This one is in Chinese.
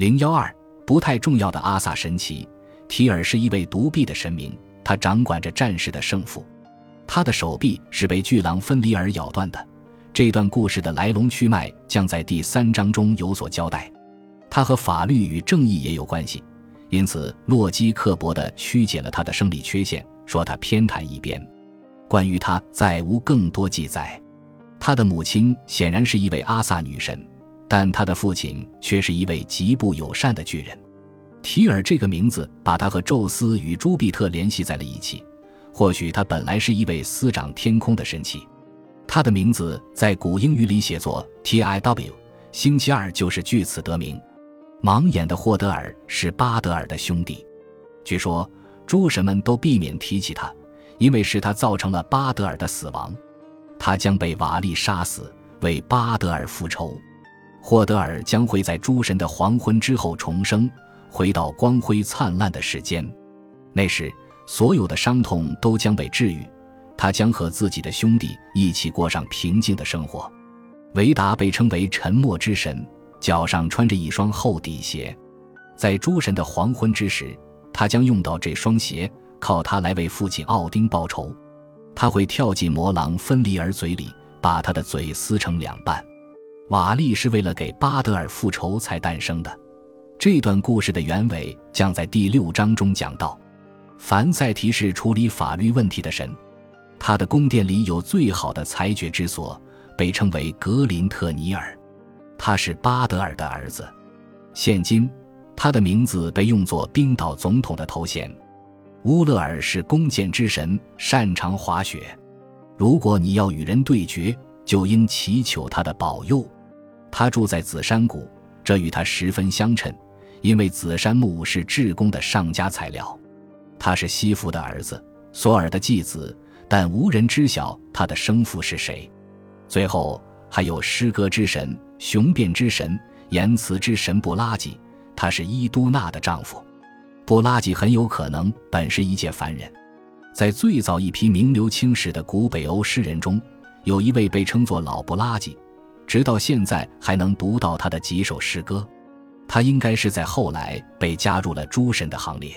零幺二不太重要的阿萨神奇，提尔是一位独臂的神明，他掌管着战士的胜负。他的手臂是被巨狼芬里尔咬断的。这段故事的来龙去脉将在第三章中有所交代。他和法律与正义也有关系，因此洛基刻薄地曲解了他的生理缺陷，说他偏袒一边。关于他再无更多记载。他的母亲显然是一位阿萨女神，但他的父亲却是一位极不友善的巨人。提尔这个名字把他和宙斯与朱庇特联系在了一起，或许他本来是一位司掌天空的神奇。他的名字在古英语里写作 T I W，星期二就是据此得名。盲眼的霍德尔是巴德尔的兄弟，据说诸神们都避免提起他，因为是他造成了巴德尔的死亡。他将被瓦力杀死，为巴德尔复仇。霍德尔将会在诸神的黄昏之后重生，回到光辉灿烂的世间。那时，所有的伤痛都将被治愈，他将和自己的兄弟一起过上平静的生活。维达被称为沉默之神，脚上穿着一双厚底鞋。在诸神的黄昏之时，他将用到这双鞋，靠它来为父亲奥丁报仇。他会跳进魔狼芬里尔嘴里，把他的嘴撕成两半。瓦利是为了给巴德尔复仇才诞生的。这段故事的原委将在第六章中讲到。凡赛提是处理法律问题的神，他的宫殿里有最好的裁决之所，被称为格林特尼尔。他是巴德尔的儿子。现今，他的名字被用作冰岛总统的头衔。乌勒尔是弓箭之神，擅长滑雪。如果你要与人对决，就应祈求他的保佑。他住在紫山谷，这与他十分相称，因为紫杉木是制弓的上佳材料。他是西弗的儿子，索尔的继子，但无人知晓他的生父是谁。最后还有诗歌之神、雄辩之神、言辞之神布拉吉，他是伊都纳的丈夫。布拉吉很有可能本是一介凡人，在最早一批名留青史的古北欧诗人中，有一位被称作老布拉吉，直到现在还能读到他的几首诗歌。他应该是在后来被加入了诸神的行列。